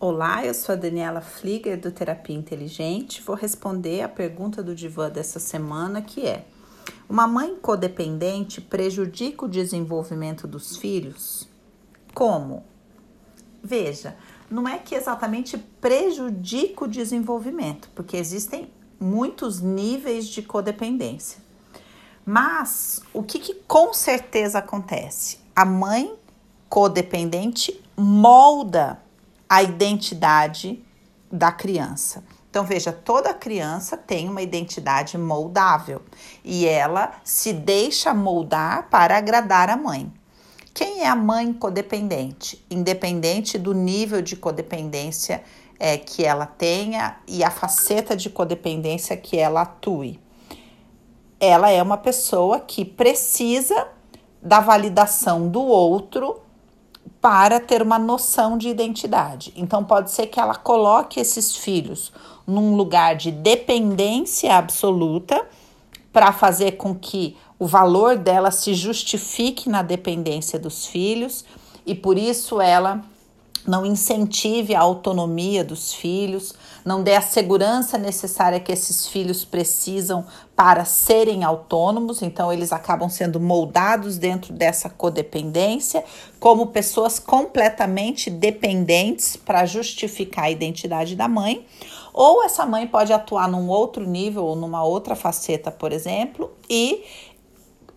Olá, eu sou a Daniela Flieger do Terapia Inteligente. Vou responder a pergunta do divã dessa semana, que é: Uma mãe codependente prejudica o desenvolvimento dos filhos? Como? Veja, não é que exatamente prejudica o desenvolvimento, porque existem muitos níveis de codependência. Mas o que, que com certeza acontece? A mãe codependente molda a identidade da criança. Então veja, toda criança tem uma identidade moldável e ela se deixa moldar para agradar a mãe. Quem é a mãe codependente? Independente do nível de codependência é, que ela tenha e a faceta de codependência que ela atue. Ela é uma pessoa que precisa da validação do outro para ter uma noção de identidade. Então, pode ser que ela coloque esses filhos num lugar de dependência absoluta para fazer com que o valor dela se justifique na dependência dos filhos e por isso ela não incentive a autonomia dos filhos, não dê a segurança necessária que esses filhos precisam para serem autônomos, então eles acabam sendo moldados dentro dessa codependência como pessoas completamente dependentes para justificar a identidade da mãe. Ou essa mãe pode atuar num outro nível ou numa outra faceta, por exemplo, e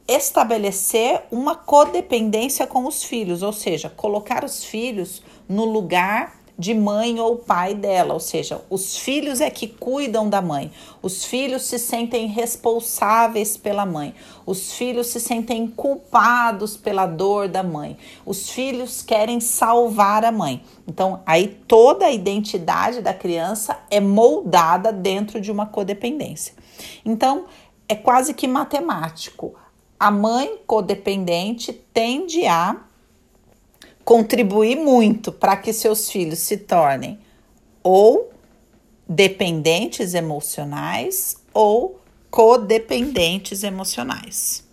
estabelecer uma codependência com os filhos, ou seja, colocar os filhos no lugar de mãe ou pai dela, ou seja, os filhos é que cuidam da mãe, os filhos se sentem responsáveis pela mãe, os filhos se sentem culpados pela dor da mãe, os filhos querem salvar a mãe. Então, aí toda a identidade da criança é moldada dentro de uma codependência. Então, é quase que matemático. A mãe codependente tende a contribuir muito para que seus filhos se tornem ou dependentes emocionais ou codependentes emocionais.